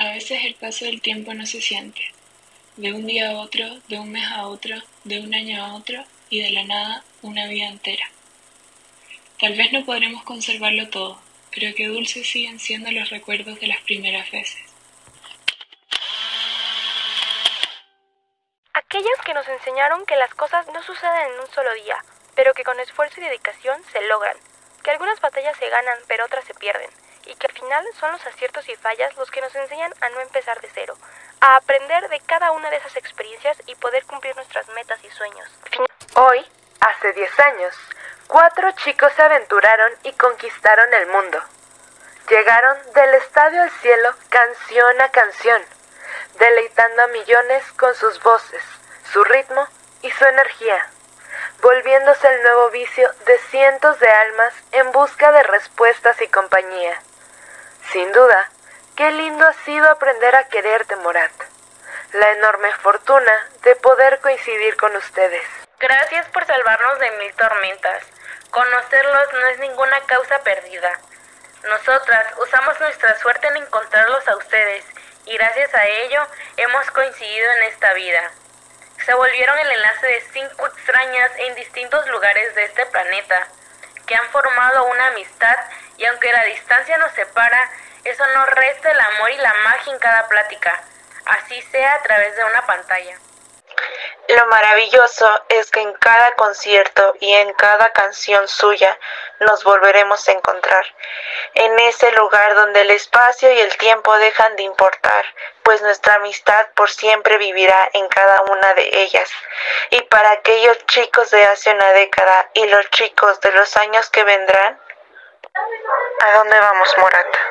A veces el paso del tiempo no se siente. De un día a otro, de un mes a otro, de un año a otro y de la nada una vida entera. Tal vez no podremos conservarlo todo, pero qué dulces siguen siendo los recuerdos de las primeras veces. Aquellas que nos enseñaron que las cosas no suceden en un solo día, pero que con esfuerzo y dedicación se logran, que algunas batallas se ganan pero otras se pierden, final son los aciertos y fallas los que nos enseñan a no empezar de cero, a aprender de cada una de esas experiencias y poder cumplir nuestras metas y sueños. Hoy, hace 10 años, cuatro chicos se aventuraron y conquistaron el mundo. Llegaron del estadio al cielo canción a canción, deleitando a millones con sus voces, su ritmo y su energía, volviéndose el nuevo vicio de cientos de almas en busca de respuestas y compañía. Sin duda, qué lindo ha sido aprender a quererte, Morat. La enorme fortuna de poder coincidir con ustedes. Gracias por salvarnos de mil tormentas. Conocerlos no es ninguna causa perdida. Nosotras usamos nuestra suerte en encontrarlos a ustedes y gracias a ello hemos coincidido en esta vida. Se volvieron el enlace de cinco extrañas en distintos lugares de este planeta, que han formado una amistad y aunque la distancia nos separa, eso no resta el amor y la magia en cada plática, así sea a través de una pantalla. Lo maravilloso es que en cada concierto y en cada canción suya nos volveremos a encontrar, en ese lugar donde el espacio y el tiempo dejan de importar, pues nuestra amistad por siempre vivirá en cada una de ellas. Y para aquellos chicos de hace una década y los chicos de los años que vendrán, ¿a dónde vamos, Morata?